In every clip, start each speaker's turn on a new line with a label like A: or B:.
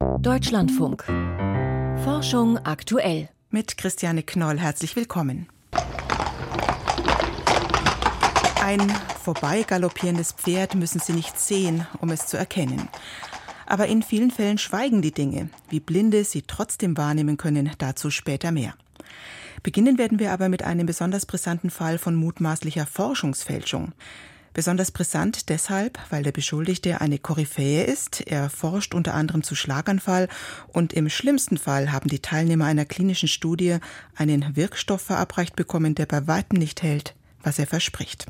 A: Deutschlandfunk. Forschung aktuell.
B: Mit Christiane Knoll herzlich willkommen. Ein vorbeigaloppierendes Pferd müssen Sie nicht sehen, um es zu erkennen. Aber in vielen Fällen schweigen die Dinge. Wie Blinde sie trotzdem wahrnehmen können, dazu später mehr. Beginnen werden wir aber mit einem besonders brisanten Fall von mutmaßlicher Forschungsfälschung. Besonders brisant deshalb, weil der Beschuldigte eine Koryphäe ist. Er forscht unter anderem zu Schlaganfall und im schlimmsten Fall haben die Teilnehmer einer klinischen Studie einen Wirkstoff verabreicht bekommen, der bei weitem nicht hält, was er verspricht.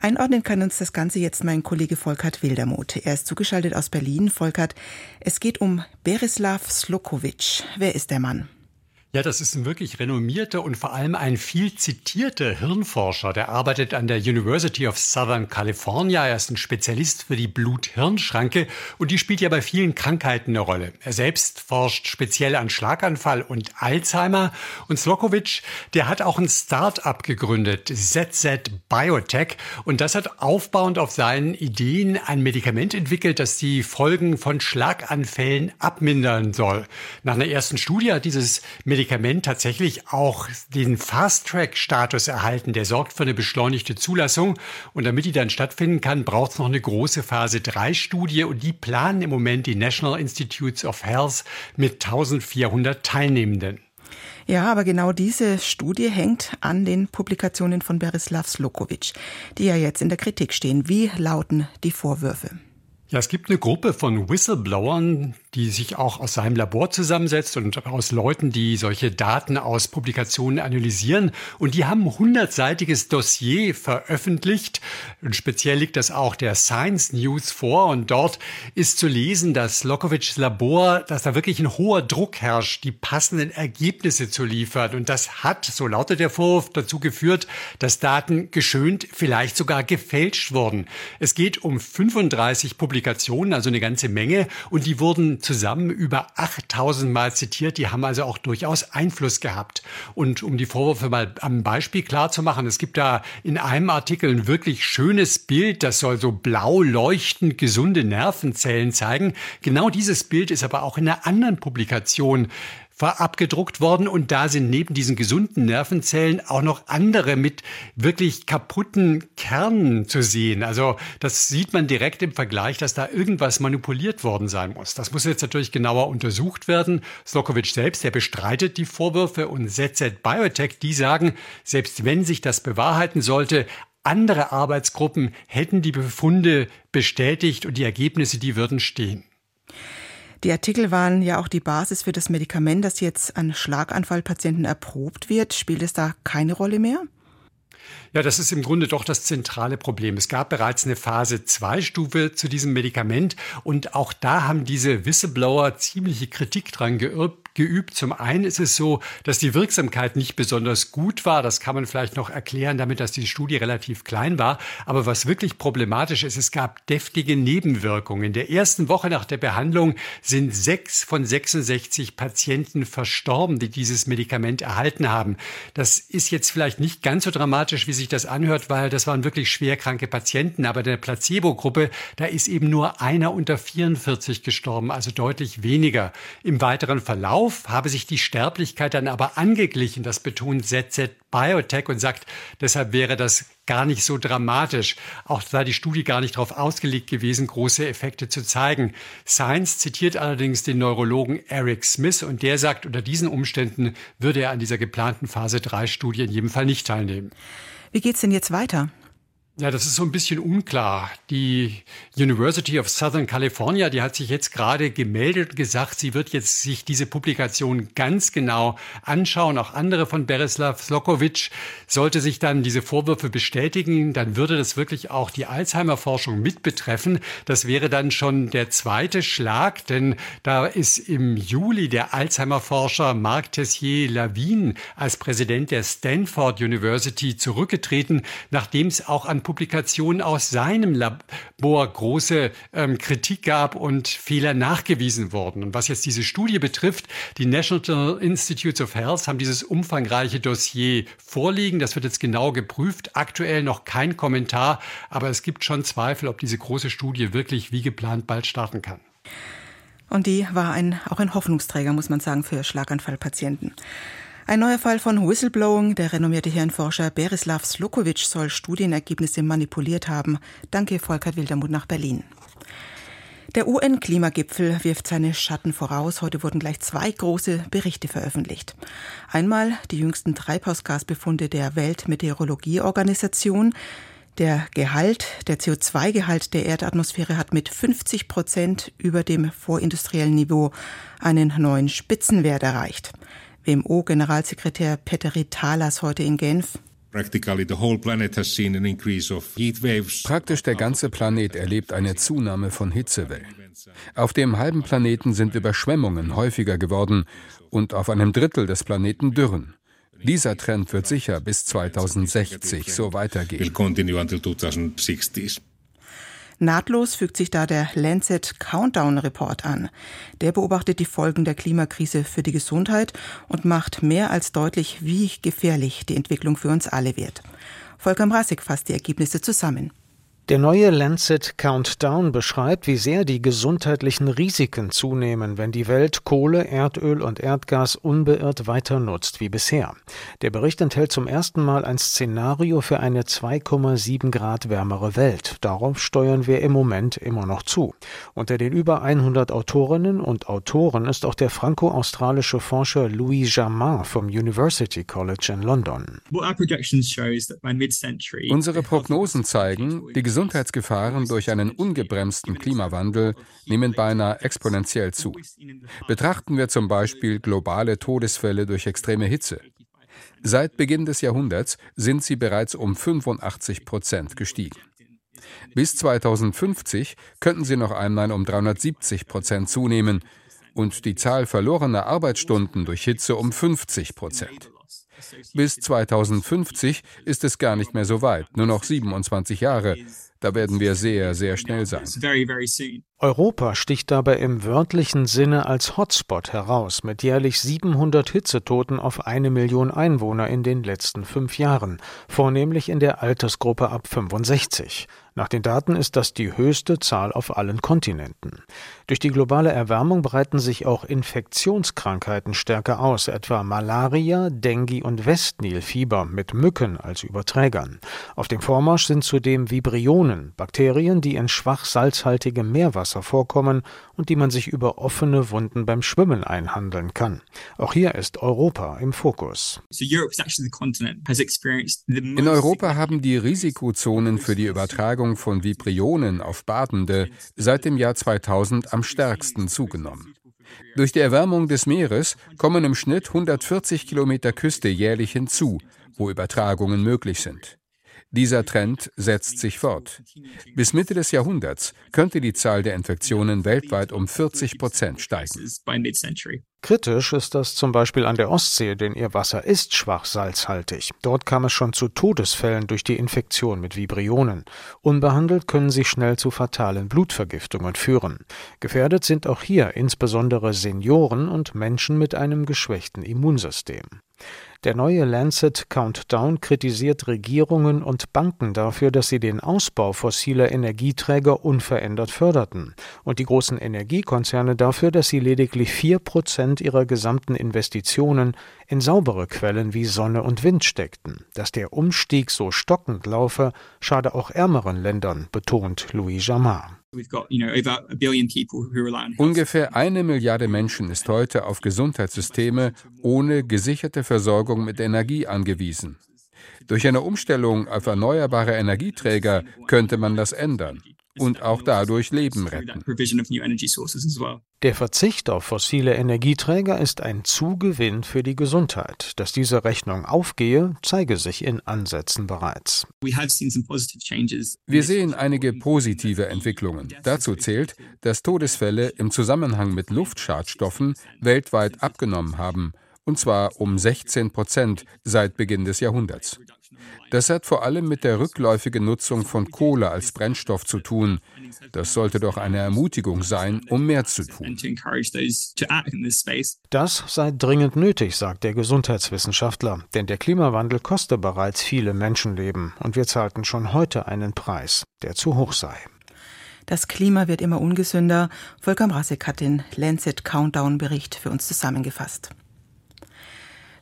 B: Einordnen kann uns das Ganze jetzt mein Kollege Volkert Wildermuth. Er ist zugeschaltet aus Berlin. Volkert, es geht um Berislav Slokowitsch. Wer ist der Mann?
C: Ja, das ist ein wirklich renommierter und vor allem ein viel zitierter Hirnforscher. Der arbeitet an der University of Southern California. Er ist ein Spezialist für die Blut-Hirn-Schranke und die spielt ja bei vielen Krankheiten eine Rolle. Er selbst forscht speziell an Schlaganfall und Alzheimer. Und Slokowitsch, der hat auch ein Start-up gegründet, ZZ Biotech. Und das hat aufbauend auf seinen Ideen ein Medikament entwickelt, das die Folgen von Schlaganfällen abmindern soll. Nach einer ersten Studie hat dieses Medikament Medikament tatsächlich auch den Fast-Track-Status erhalten. Der sorgt für eine beschleunigte Zulassung. Und damit die dann stattfinden kann, braucht es noch eine große Phase-3-Studie. Und die planen im Moment die National Institutes of Health mit 1400 Teilnehmenden.
B: Ja, aber genau diese Studie hängt an den Publikationen von Berislav Slokowitsch, die ja jetzt in der Kritik stehen. Wie lauten die Vorwürfe?
C: Ja, es gibt eine Gruppe von Whistleblowern, die sich auch aus seinem Labor zusammensetzt und aus Leuten, die solche Daten aus Publikationen analysieren. Und die haben ein hundertseitiges Dossier veröffentlicht. Und speziell liegt das auch der Science News vor. Und dort ist zu lesen, dass Lokovics Labor, dass da wirklich ein hoher Druck herrscht, die passenden Ergebnisse zu liefern. Und das hat, so lautet der Vorwurf, dazu geführt, dass Daten geschönt, vielleicht sogar gefälscht wurden. Es geht um 35 Publikationen, also eine ganze Menge. Und die wurden zusammen über 8000 Mal zitiert. Die haben also auch durchaus Einfluss gehabt. Und um die Vorwürfe mal am Beispiel klar zu machen, es gibt da in einem Artikel ein wirklich schönes Bild, das soll so blau leuchtend gesunde Nervenzellen zeigen. Genau dieses Bild ist aber auch in einer anderen Publikation abgedruckt worden und da sind neben diesen gesunden Nervenzellen auch noch andere mit wirklich kaputten Kernen zu sehen. Also das sieht man direkt im Vergleich, dass da irgendwas manipuliert worden sein muss. Das muss jetzt natürlich genauer untersucht werden. Slokowitsch selbst, der bestreitet die Vorwürfe und ZZ Biotech, die sagen, selbst wenn sich das bewahrheiten sollte, andere Arbeitsgruppen hätten die Befunde bestätigt und die Ergebnisse, die würden stehen.
B: Die Artikel waren ja auch die Basis für das Medikament, das jetzt an Schlaganfallpatienten erprobt wird. Spielt es da keine Rolle mehr?
C: Ja, das ist im Grunde doch das zentrale Problem. Es gab bereits eine Phase-2-Stufe zu diesem Medikament und auch da haben diese Whistleblower ziemliche Kritik dran geübt. Zum einen ist es so, dass die Wirksamkeit nicht besonders gut war. Das kann man vielleicht noch erklären, damit dass die Studie relativ klein war. Aber was wirklich problematisch ist, es gab deftige Nebenwirkungen. In der ersten Woche nach der Behandlung sind sechs von 66 Patienten verstorben, die dieses Medikament erhalten haben. Das ist jetzt vielleicht nicht ganz so dramatisch, wie sich das anhört, weil das waren wirklich schwerkranke Patienten. Aber der Placebo-Gruppe, da ist eben nur einer unter 44 gestorben, also deutlich weniger. Im weiteren Verlauf Verlauf habe sich die Sterblichkeit dann aber angeglichen. Das betont ZZ Biotech und sagt, deshalb wäre das gar nicht so dramatisch. Auch sei die Studie gar nicht darauf ausgelegt gewesen, große Effekte zu zeigen. Science zitiert allerdings den Neurologen Eric Smith und der sagt, unter diesen Umständen würde er an dieser geplanten Phase 3 Studie in jedem Fall nicht teilnehmen.
B: Wie geht's denn jetzt weiter?
C: Ja, das ist so ein bisschen unklar. Die University of Southern California, die hat sich jetzt gerade gemeldet und gesagt, sie wird jetzt sich diese Publikation ganz genau anschauen. Auch andere von Berislav Slokowitsch. Sollte sich dann diese Vorwürfe bestätigen, dann würde das wirklich auch die Alzheimer-Forschung mit betreffen. Das wäre dann schon der zweite Schlag, denn da ist im Juli der Alzheimer-Forscher Marc Tessier-Lavin als Präsident der Stanford University zurückgetreten, nachdem es auch an Publikationen aus seinem Labor große ähm, Kritik gab und Fehler nachgewiesen wurden. Und was jetzt diese Studie betrifft, die National Institutes of Health haben dieses umfangreiche Dossier vorliegen. Das wird jetzt genau geprüft. Aktuell noch kein
B: Kommentar, aber es gibt schon Zweifel, ob diese große Studie wirklich wie geplant bald starten kann. Und die war ein, auch ein Hoffnungsträger, muss man sagen, für Schlaganfallpatienten. Ein neuer Fall von Whistleblowing. Der renommierte Hirnforscher Berislav Slokovic soll Studienergebnisse manipuliert haben. Danke, Volker Wildermuth nach Berlin. Der UN-Klimagipfel wirft seine Schatten voraus. Heute wurden gleich zwei große Berichte veröffentlicht. Einmal die jüngsten Treibhausgasbefunde der Weltmeteorologieorganisation. Der Gehalt, der CO2-Gehalt der Erdatmosphäre hat mit 50 Prozent über dem vorindustriellen Niveau einen neuen Spitzenwert erreicht. WMO-Generalsekretär Petteri Talas heute in Genf.
D: Praktisch der ganze Planet erlebt eine Zunahme von Hitzewellen. Auf dem halben Planeten sind Überschwemmungen häufiger geworden und auf einem Drittel des Planeten Dürren. Dieser Trend wird sicher bis 2060 so weitergehen.
B: Nahtlos fügt sich da der Lancet Countdown Report an. Der beobachtet die Folgen der Klimakrise für die Gesundheit und macht mehr als deutlich, wie gefährlich die Entwicklung für uns alle wird. Volker Mrasik fasst die Ergebnisse zusammen.
E: Der neue Lancet Countdown beschreibt, wie sehr die gesundheitlichen Risiken zunehmen, wenn die Welt Kohle, Erdöl und Erdgas unbeirrt weiter nutzt wie bisher. Der Bericht enthält zum ersten Mal ein Szenario für eine 2,7 Grad wärmere Welt. Darauf steuern wir im Moment immer noch zu. Unter den über 100 Autorinnen und Autoren ist auch der franco-australische Forscher Louis Jamin vom University College in London.
D: Unsere Prognosen zeigen, die Gesundheitsgefahren durch einen ungebremsten Klimawandel nehmen beinahe exponentiell zu. Betrachten wir zum Beispiel globale Todesfälle durch extreme Hitze. Seit Beginn des Jahrhunderts sind sie bereits um 85 Prozent gestiegen. Bis 2050 könnten sie noch einmal um 370 Prozent zunehmen und die Zahl verlorener Arbeitsstunden durch Hitze um 50 Prozent. Bis 2050 ist es gar nicht mehr so weit, nur noch 27 Jahre. Da werden wir sehr, sehr schnell sein.
E: Europa sticht dabei im wörtlichen Sinne als Hotspot heraus, mit jährlich 700 Hitzetoten auf eine Million Einwohner in den letzten fünf Jahren, vornehmlich in der Altersgruppe ab 65. Nach den Daten ist das die höchste Zahl auf allen Kontinenten. Durch die globale Erwärmung breiten sich auch Infektionskrankheiten stärker aus, etwa Malaria, Dengue und Westnilfieber mit Mücken als Überträgern. Auf dem Vormarsch sind zudem Vibrionen, Bakterien, die in schwach salzhaltigem Meerwasser vorkommen und die man sich über offene Wunden beim Schwimmen einhandeln kann. Auch hier ist Europa im Fokus.
D: In Europa haben die Risikozonen für die Übertragung Übertragung von Vibrionen auf Badende seit dem Jahr 2000 am stärksten zugenommen. Durch die Erwärmung des Meeres kommen im Schnitt 140 Kilometer Küste jährlich hinzu, wo Übertragungen möglich sind. Dieser Trend setzt sich fort. Bis Mitte des Jahrhunderts könnte die Zahl der Infektionen weltweit um 40 Prozent steigen.
E: Kritisch ist das zum Beispiel an der Ostsee, denn ihr Wasser ist schwach salzhaltig. Dort kam es schon zu Todesfällen durch die Infektion mit Vibrionen. Unbehandelt können sie schnell zu fatalen Blutvergiftungen führen. Gefährdet sind auch hier insbesondere Senioren und Menschen mit einem geschwächten Immunsystem. Der neue Lancet Countdown kritisiert Regierungen und Banken dafür, dass sie den Ausbau fossiler Energieträger unverändert förderten und die großen Energiekonzerne dafür, dass sie lediglich vier Prozent ihrer gesamten Investitionen in saubere Quellen wie Sonne und Wind steckten. Dass der Umstieg so stockend laufe, schade auch ärmeren Ländern, betont Louis Jamar.
D: Ungefähr eine Milliarde Menschen ist heute auf Gesundheitssysteme ohne gesicherte Versorgung mit Energie angewiesen. Durch eine Umstellung auf erneuerbare Energieträger könnte man das ändern und auch dadurch Leben retten.
E: Der Verzicht auf fossile Energieträger ist ein Zugewinn für die Gesundheit. Dass diese Rechnung aufgehe, zeige sich in Ansätzen bereits.
D: Wir sehen einige positive Entwicklungen. Dazu zählt, dass Todesfälle im Zusammenhang mit Luftschadstoffen weltweit abgenommen haben, und zwar um 16 Prozent seit Beginn des Jahrhunderts. Das hat vor allem mit der rückläufigen Nutzung von Kohle als Brennstoff zu tun. Das sollte doch eine Ermutigung sein, um mehr zu tun.
E: Das sei dringend nötig, sagt der Gesundheitswissenschaftler, denn der Klimawandel koste bereits viele Menschenleben und wir zahlten schon heute einen Preis, der zu hoch sei.
B: Das Klima wird immer ungesünder. Volker Mrasek hat den Lancet Countdown Bericht für uns zusammengefasst.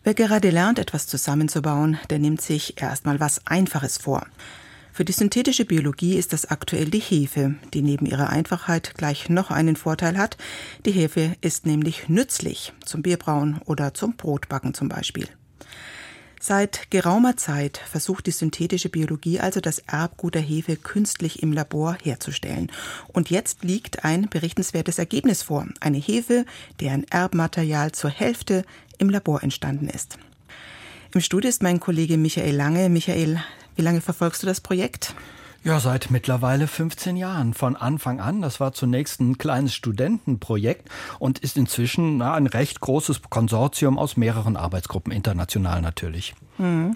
B: Wer gerade lernt, etwas zusammenzubauen, der nimmt sich erstmal was Einfaches vor. Für die synthetische Biologie ist das aktuell die Hefe, die neben ihrer Einfachheit gleich noch einen Vorteil hat. Die Hefe ist nämlich nützlich zum Bierbrauen oder zum Brotbacken zum Beispiel. Seit geraumer Zeit versucht die synthetische Biologie also das Erbgut der Hefe künstlich im Labor herzustellen. Und jetzt liegt ein berichtenswertes Ergebnis vor. Eine Hefe, deren Erbmaterial zur Hälfte im Labor entstanden ist. Im Studio ist mein Kollege Michael Lange. Michael, wie lange verfolgst du das Projekt?
F: Ja, seit mittlerweile 15 Jahren. Von Anfang an. Das war zunächst ein kleines Studentenprojekt und ist inzwischen na, ein recht großes Konsortium aus mehreren Arbeitsgruppen, international natürlich.
B: Hm.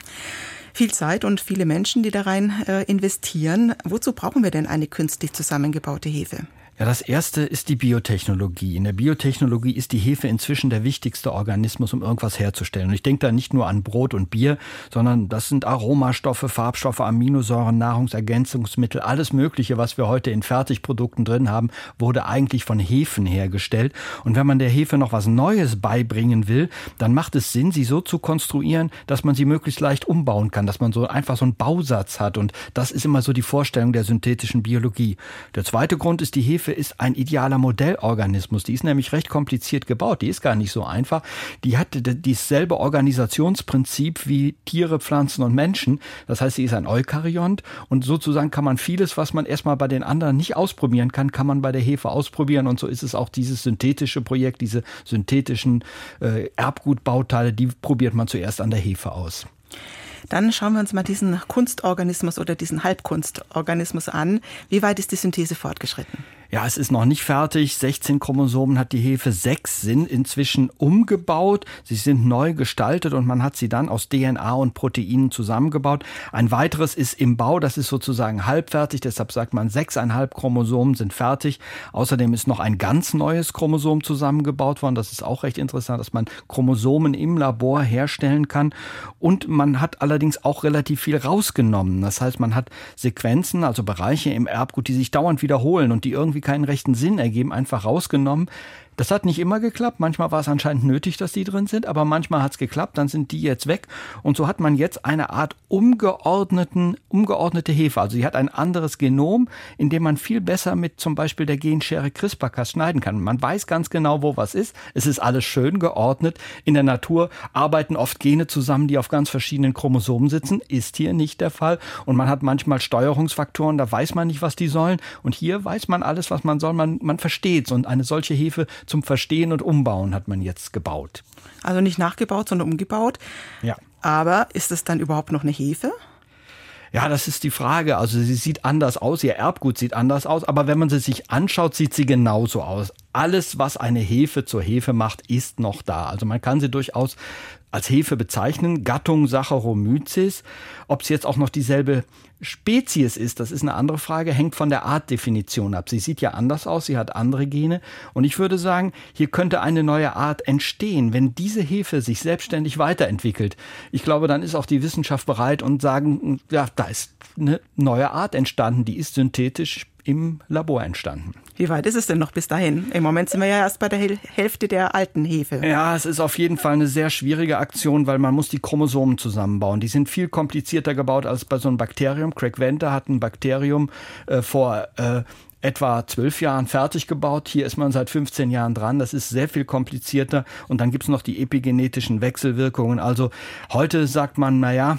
B: Viel Zeit und viele Menschen, die da rein äh, investieren. Wozu brauchen wir denn eine künstlich zusammengebaute Hefe?
F: Ja, das erste ist die Biotechnologie. In der Biotechnologie ist die Hefe inzwischen der wichtigste Organismus, um irgendwas herzustellen. Und ich denke da nicht nur an Brot und Bier, sondern das sind Aromastoffe, Farbstoffe, Aminosäuren, Nahrungsergänzungsmittel, alles Mögliche, was wir heute in Fertigprodukten drin haben, wurde eigentlich von Hefen hergestellt. Und wenn man der Hefe noch was Neues beibringen will, dann macht es Sinn, sie so zu konstruieren, dass man sie möglichst leicht umbauen kann, dass man so einfach so einen Bausatz hat. Und das ist immer so die Vorstellung der synthetischen Biologie. Der zweite Grund ist die Hefe Hefe ist ein idealer Modellorganismus. Die ist nämlich recht kompliziert gebaut. Die ist gar nicht so einfach. Die hat dieselbe Organisationsprinzip wie Tiere, Pflanzen und Menschen. Das heißt, sie ist ein Eukaryont und sozusagen kann man vieles, was man erstmal bei den anderen nicht ausprobieren kann, kann man bei der Hefe ausprobieren. Und so ist es auch dieses synthetische Projekt, diese synthetischen äh, Erbgutbauteile, die probiert man zuerst an der Hefe aus.
B: Dann schauen wir uns mal diesen Kunstorganismus oder diesen Halbkunstorganismus an. Wie weit ist die Synthese fortgeschritten?
F: Ja, es ist noch nicht fertig. 16 Chromosomen hat die Hefe. Sechs sind inzwischen umgebaut. Sie sind neu gestaltet und man hat sie dann aus DNA und Proteinen zusammengebaut. Ein weiteres ist im Bau. Das ist sozusagen halbfertig. Deshalb sagt man, sechseinhalb Chromosomen sind fertig. Außerdem ist noch ein ganz neues Chromosom zusammengebaut worden. Das ist auch recht interessant, dass man Chromosomen im Labor herstellen kann. Und man hat allerdings auch relativ viel rausgenommen. Das heißt, man hat Sequenzen, also Bereiche im Erbgut, die sich dauernd wiederholen und die irgendwie keinen rechten Sinn ergeben, einfach rausgenommen. Das hat nicht immer geklappt. Manchmal war es anscheinend nötig, dass die drin sind, aber manchmal hat es geklappt, dann sind die jetzt weg. Und so hat man jetzt eine Art umgeordneten, umgeordnete Hefe. Also sie hat ein anderes Genom, in dem man viel besser mit zum Beispiel der Genschere CRISPR-Cas schneiden kann. Man weiß ganz genau, wo was ist. Es ist alles schön geordnet. In der Natur arbeiten oft Gene zusammen, die auf ganz verschiedenen Chromosomen sitzen. Ist hier nicht der Fall. Und man hat manchmal Steuerungsfaktoren, da weiß man nicht, was die sollen. Und hier weiß man alles, was man soll. Man, man versteht es. Und eine solche Hefe zum Verstehen und Umbauen hat man jetzt gebaut.
B: Also nicht nachgebaut, sondern umgebaut.
F: Ja.
B: Aber ist es dann überhaupt noch eine Hefe?
F: Ja, das ist die Frage. Also sie sieht anders aus, ihr Erbgut sieht anders aus, aber wenn man sie sich anschaut, sieht sie genauso aus. Alles, was eine Hefe zur Hefe macht, ist noch da. Also man kann sie durchaus als Hefe bezeichnen, Gattung Saccharomyces. Ob es jetzt auch noch dieselbe Spezies ist, das ist eine andere Frage, hängt von der Artdefinition ab. Sie sieht ja anders aus, sie hat andere Gene. Und ich würde sagen, hier könnte eine neue Art entstehen, wenn diese Hefe sich selbstständig weiterentwickelt. Ich glaube, dann ist auch die Wissenschaft bereit und sagen, ja, da ist eine neue Art entstanden, die ist synthetisch im Labor entstanden.
B: Wie weit ist es denn noch bis dahin? Im Moment sind wir ja erst bei der Hälfte der alten Hefe.
F: Ja, es ist auf jeden Fall eine sehr schwierige Aktion, weil man muss die Chromosomen zusammenbauen. Die sind viel komplizierter gebaut als bei so einem Bakterium. Craig Venter hat ein Bakterium äh, vor äh, etwa zwölf Jahren fertig gebaut. Hier ist man seit 15 Jahren dran. Das ist sehr viel komplizierter. Und dann gibt's noch die epigenetischen Wechselwirkungen. Also heute sagt man, naja, äh,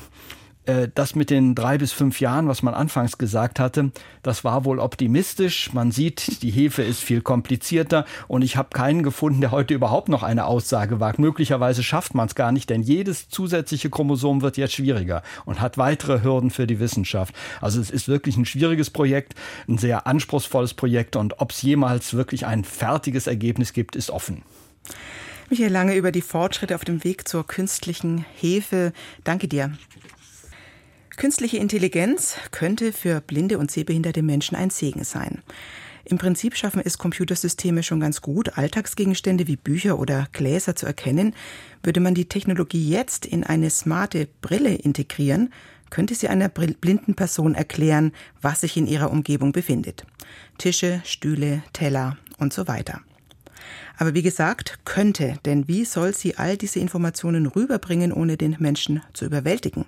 F: das mit den drei bis fünf Jahren, was man anfangs gesagt hatte, das war wohl optimistisch. Man sieht, die Hefe ist viel komplizierter und ich habe keinen gefunden, der heute überhaupt noch eine Aussage wagt. Möglicherweise schafft man es gar nicht, denn jedes zusätzliche Chromosom wird jetzt schwieriger und hat weitere Hürden für die Wissenschaft. Also es ist wirklich ein schwieriges Projekt, ein sehr anspruchsvolles Projekt und ob es jemals wirklich ein fertiges Ergebnis gibt, ist offen.
B: Michael Lange über die Fortschritte auf dem Weg zur künstlichen Hefe. Danke dir. Künstliche Intelligenz könnte für blinde und sehbehinderte Menschen ein Segen sein. Im Prinzip schaffen es Computersysteme schon ganz gut, Alltagsgegenstände wie Bücher oder Gläser zu erkennen. Würde man die Technologie jetzt in eine smarte Brille integrieren, könnte sie einer blinden Person erklären, was sich in ihrer Umgebung befindet. Tische, Stühle, Teller und so weiter. Aber wie gesagt, könnte, denn wie soll sie all diese Informationen rüberbringen, ohne den Menschen zu überwältigen?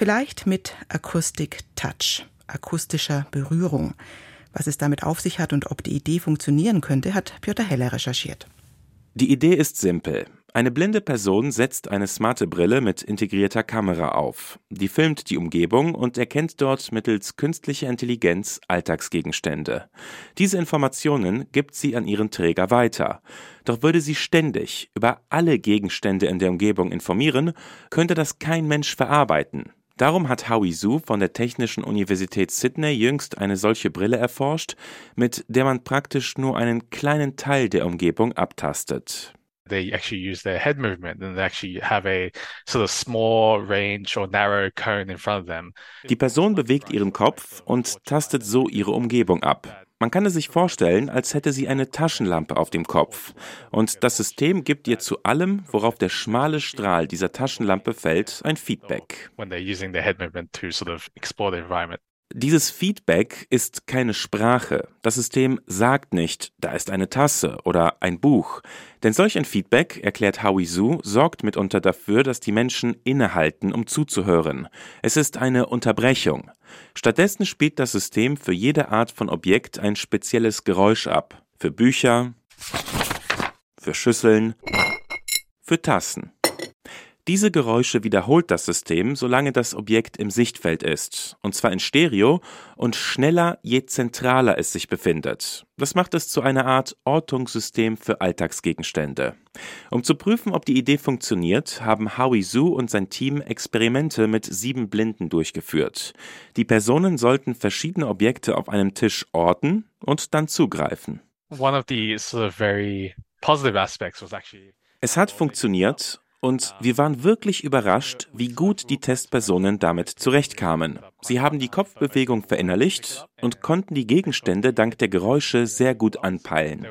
B: Vielleicht mit Akustik Touch, akustischer Berührung. Was es damit auf sich hat und ob die Idee funktionieren könnte, hat Piotr Heller recherchiert.
G: Die Idee ist simpel. Eine blinde Person setzt eine smarte Brille mit integrierter Kamera auf. Die filmt die Umgebung und erkennt dort mittels künstlicher Intelligenz Alltagsgegenstände. Diese Informationen gibt sie an ihren Träger weiter. Doch würde sie ständig über alle Gegenstände in der Umgebung informieren, könnte das kein Mensch verarbeiten. Darum hat Howie Su von der Technischen Universität Sydney jüngst eine solche Brille erforscht, mit der man praktisch nur einen kleinen Teil der Umgebung abtastet.
H: They actually use their head movement and they actually have a sort of small range or narrow cone in front of them.
G: Die Person bewegt ihren Kopf und tastet so ihre Umgebung ab. Man kann es sich vorstellen, als hätte sie eine Taschenlampe auf dem Kopf. Und das System gibt ihr zu allem, worauf der schmale Strahl dieser Taschenlampe fällt, ein Feedback. Dieses Feedback ist keine Sprache. Das System sagt nicht, da ist eine Tasse oder ein Buch. Denn solch ein Feedback, erklärt Howie Su, sorgt mitunter dafür, dass die Menschen innehalten, um zuzuhören. Es ist eine Unterbrechung. Stattdessen spielt das System für jede Art von Objekt ein spezielles Geräusch ab. Für Bücher, für Schüsseln, für Tassen. Diese Geräusche wiederholt das System, solange das Objekt im Sichtfeld ist, und zwar in Stereo und schneller, je zentraler es sich befindet. Das macht es zu einer Art Ortungssystem für Alltagsgegenstände. Um zu prüfen, ob die Idee funktioniert, haben Howie Su und sein Team Experimente mit sieben Blinden durchgeführt. Die Personen sollten verschiedene Objekte auf einem Tisch orten und dann zugreifen. Es hat funktioniert und wir waren wirklich überrascht, wie gut die Testpersonen damit zurechtkamen. Sie haben die Kopfbewegung verinnerlicht und konnten die Gegenstände dank der Geräusche sehr gut anpeilen.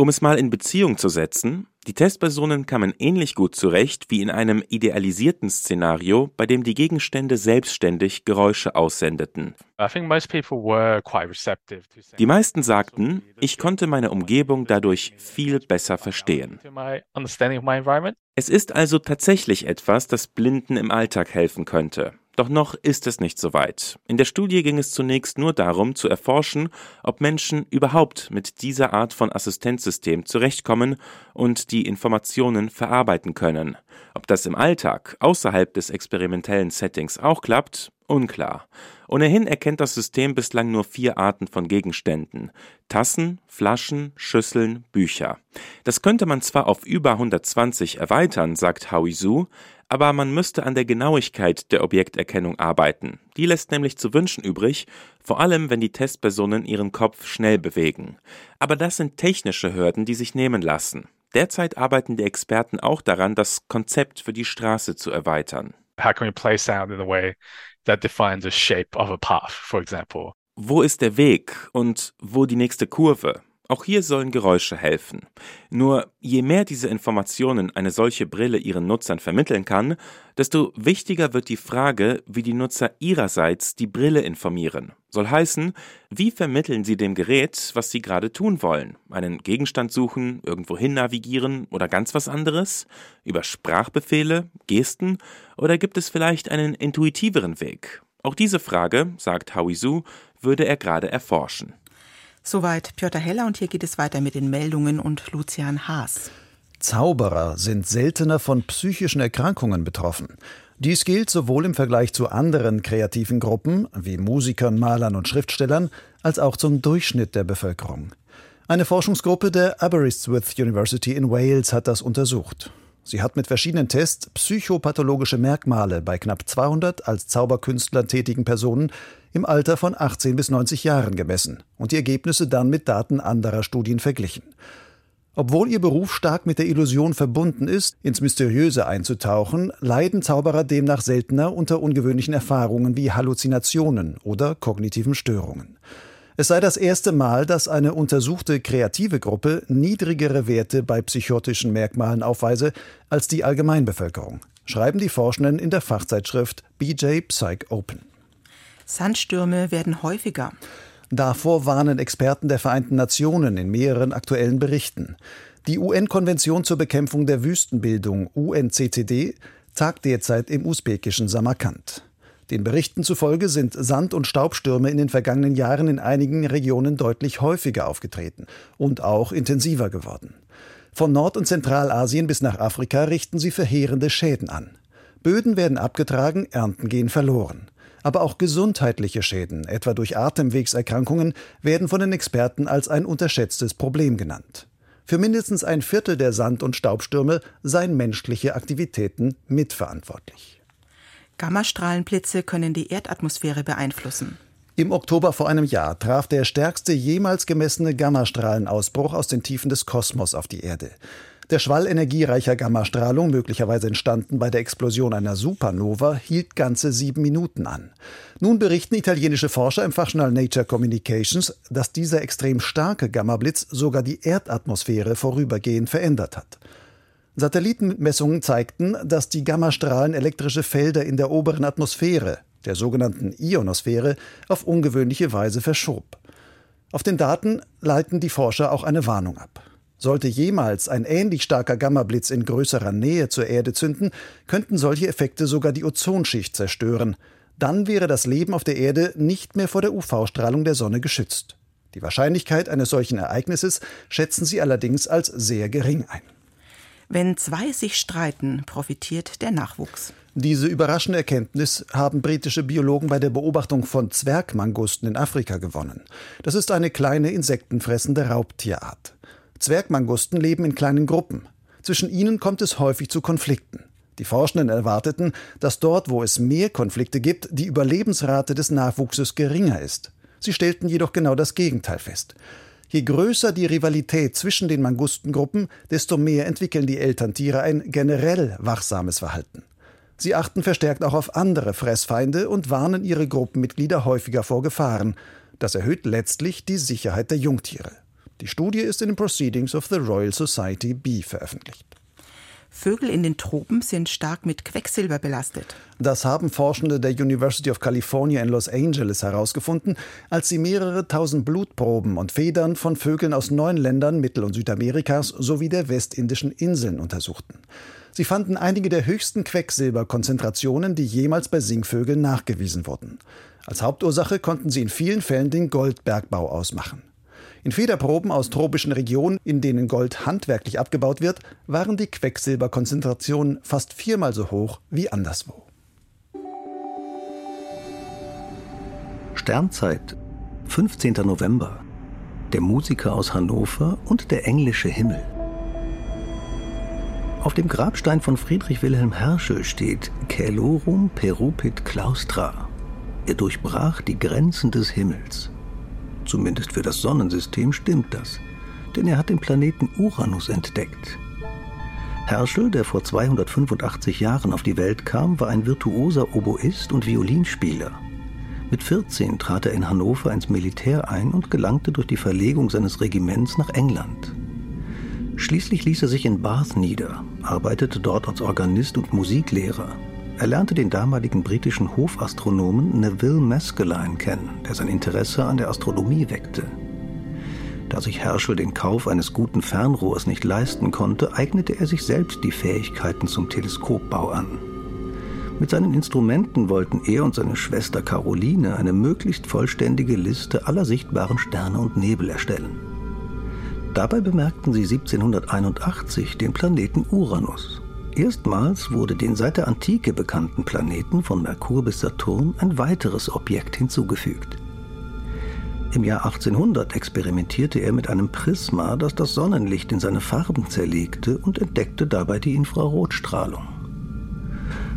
G: Um es mal in Beziehung zu setzen, die Testpersonen kamen ähnlich gut zurecht wie in einem idealisierten Szenario, bei dem die Gegenstände selbstständig Geräusche aussendeten. Die meisten sagten, ich konnte meine Umgebung dadurch viel besser verstehen. Es ist also tatsächlich etwas, das Blinden im Alltag helfen könnte. Doch noch ist es nicht so weit. In der Studie ging es zunächst nur darum, zu erforschen, ob Menschen überhaupt mit dieser Art von Assistenzsystem zurechtkommen und die Informationen verarbeiten können. Ob das im Alltag, außerhalb des experimentellen Settings auch klappt, unklar. Ohnehin erkennt das System bislang nur vier Arten von Gegenständen. Tassen, Flaschen, Schüsseln, Bücher. Das könnte man zwar auf über 120 erweitern, sagt Howie Su, aber man müsste an der Genauigkeit der Objekterkennung arbeiten. Die lässt nämlich zu wünschen übrig, vor allem wenn die Testpersonen ihren Kopf schnell bewegen. Aber das sind technische Hürden, die sich nehmen lassen. Derzeit arbeiten die Experten auch daran, das Konzept für die Straße zu erweitern. How can we play sound in a way that defines the shape of a path, for example? Wo ist der Weg und wo die nächste Kurve? Auch hier sollen Geräusche helfen. Nur je mehr diese Informationen eine solche Brille ihren Nutzern vermitteln kann, desto wichtiger wird die Frage, wie die Nutzer ihrerseits die Brille informieren. Soll heißen, wie vermitteln sie dem Gerät, was sie gerade tun wollen? Einen Gegenstand suchen, irgendwohin navigieren oder ganz was anderes? Über Sprachbefehle, Gesten oder gibt es vielleicht einen intuitiveren Weg? Auch diese Frage, sagt Howie Su, würde er gerade erforschen.
B: Soweit Piotr Heller und hier geht es weiter mit den Meldungen und Lucian Haas.
I: Zauberer sind seltener von psychischen Erkrankungen betroffen. Dies gilt sowohl im Vergleich zu anderen kreativen Gruppen wie Musikern, Malern und Schriftstellern als auch zum Durchschnitt der Bevölkerung. Eine Forschungsgruppe der Aberystwyth University in Wales hat das untersucht. Sie hat mit verschiedenen Tests psychopathologische Merkmale bei knapp 200 als Zauberkünstler tätigen Personen im Alter von 18 bis 90 Jahren gemessen und die Ergebnisse dann mit Daten anderer Studien verglichen. Obwohl ihr Beruf stark mit der Illusion verbunden ist, ins Mysteriöse einzutauchen, leiden Zauberer demnach seltener unter ungewöhnlichen Erfahrungen wie Halluzinationen oder kognitiven Störungen. Es sei das erste Mal, dass eine untersuchte kreative Gruppe niedrigere Werte bei psychotischen Merkmalen aufweise als die Allgemeinbevölkerung, schreiben die Forschenden in der Fachzeitschrift BJ Psych Open.
B: Sandstürme werden häufiger.
I: Davor warnen Experten der Vereinten Nationen in mehreren aktuellen Berichten. Die UN-Konvention zur Bekämpfung der Wüstenbildung UNCCD tagt derzeit im usbekischen Samarkand. Den Berichten zufolge sind Sand- und Staubstürme in den vergangenen Jahren in einigen Regionen deutlich häufiger aufgetreten und auch intensiver geworden. Von Nord- und Zentralasien bis nach Afrika richten sie verheerende Schäden an. Böden werden abgetragen, Ernten gehen verloren. Aber auch gesundheitliche Schäden, etwa durch Atemwegserkrankungen, werden von den Experten als ein unterschätztes Problem genannt. Für mindestens ein Viertel der Sand- und Staubstürme seien menschliche Aktivitäten mitverantwortlich.
B: Gammastrahlenblitze können die Erdatmosphäre beeinflussen.
I: Im Oktober vor einem Jahr traf der stärkste jemals gemessene Gammastrahlenausbruch aus den Tiefen des Kosmos auf die Erde. Der Schwall energiereicher Gammastrahlung, möglicherweise entstanden bei der Explosion einer Supernova, hielt ganze sieben Minuten an. Nun berichten italienische Forscher im Fachjournal Nature Communications, dass dieser extrem starke Gammablitz sogar die Erdatmosphäre vorübergehend verändert hat. Satellitenmessungen zeigten, dass die Gammastrahlen elektrische Felder in der oberen Atmosphäre, der sogenannten Ionosphäre, auf ungewöhnliche Weise verschob. Auf den Daten leiten die Forscher auch eine Warnung ab. Sollte jemals ein ähnlich starker Gammablitz in größerer Nähe zur Erde zünden, könnten solche Effekte sogar die Ozonschicht zerstören. Dann wäre das Leben auf der Erde nicht mehr vor der UV-Strahlung der Sonne geschützt. Die Wahrscheinlichkeit eines solchen Ereignisses schätzen sie allerdings als sehr gering ein.
B: Wenn zwei sich streiten, profitiert der Nachwuchs.
I: Diese überraschende Erkenntnis haben britische Biologen bei der Beobachtung von Zwergmangusten in Afrika gewonnen. Das ist eine kleine insektenfressende Raubtierart. Zwergmangusten leben in kleinen Gruppen. Zwischen ihnen kommt es häufig zu Konflikten. Die Forschenden erwarteten, dass dort, wo es mehr Konflikte gibt, die Überlebensrate des Nachwuchses geringer ist. Sie stellten jedoch genau das Gegenteil fest. Je größer die Rivalität zwischen den Mangustengruppen, desto mehr entwickeln die Elterntiere ein generell wachsames Verhalten. Sie achten verstärkt auch auf andere Fressfeinde und warnen ihre Gruppenmitglieder häufiger vor Gefahren. Das erhöht letztlich die Sicherheit der Jungtiere. Die Studie ist in den Proceedings of the Royal Society B veröffentlicht.
B: Vögel in den Tropen sind stark mit Quecksilber belastet.
I: Das haben Forschende der University of California in Los Angeles herausgefunden, als sie mehrere tausend Blutproben und Federn von Vögeln aus neun Ländern Mittel- und Südamerikas sowie der westindischen Inseln untersuchten. Sie fanden einige der höchsten Quecksilberkonzentrationen, die jemals bei Singvögeln nachgewiesen wurden. Als Hauptursache konnten sie in vielen Fällen den Goldbergbau ausmachen. In Federproben aus tropischen Regionen, in denen Gold handwerklich abgebaut wird, waren die Quecksilberkonzentrationen fast viermal so hoch wie anderswo.
J: Sternzeit, 15. November. Der Musiker aus Hannover und der englische Himmel. Auf dem Grabstein von Friedrich Wilhelm Herschel steht Caelorum perupit claustra. Er durchbrach die Grenzen des Himmels. Zumindest für das Sonnensystem stimmt das, denn er hat den Planeten Uranus entdeckt. Herschel, der vor 285 Jahren auf die Welt kam, war ein virtuoser Oboist und Violinspieler. Mit 14 trat er in Hannover ins Militär ein und gelangte durch die Verlegung seines Regiments nach England. Schließlich ließ er sich in Bath nieder, arbeitete dort als Organist und Musiklehrer. Er lernte den damaligen britischen Hofastronomen Neville Maskelyne kennen, der sein Interesse an der Astronomie weckte. Da sich Herschel den Kauf eines guten Fernrohrs nicht leisten konnte, eignete er sich selbst die Fähigkeiten zum Teleskoppau an. Mit seinen Instrumenten wollten er und seine Schwester Caroline eine möglichst vollständige Liste aller sichtbaren Sterne und Nebel erstellen. Dabei bemerkten sie 1781 den Planeten Uranus. Erstmals wurde den seit der Antike bekannten Planeten von Merkur bis Saturn ein weiteres Objekt hinzugefügt. Im Jahr 1800 experimentierte er mit einem Prisma, das das Sonnenlicht in seine Farben zerlegte und entdeckte dabei die Infrarotstrahlung.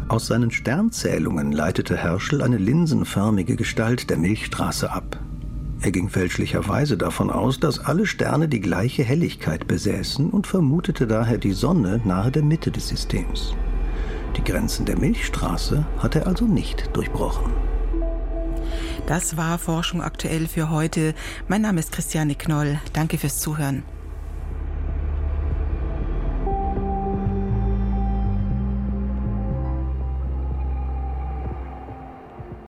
J: Aus seinen Sternzählungen leitete Herschel eine linsenförmige Gestalt der Milchstraße ab. Er ging fälschlicherweise davon aus, dass alle Sterne die gleiche Helligkeit besäßen und vermutete daher die Sonne nahe der Mitte des Systems. Die Grenzen der Milchstraße hat er also nicht durchbrochen.
B: Das war Forschung aktuell für heute. Mein Name ist Christiane Knoll. Danke fürs Zuhören.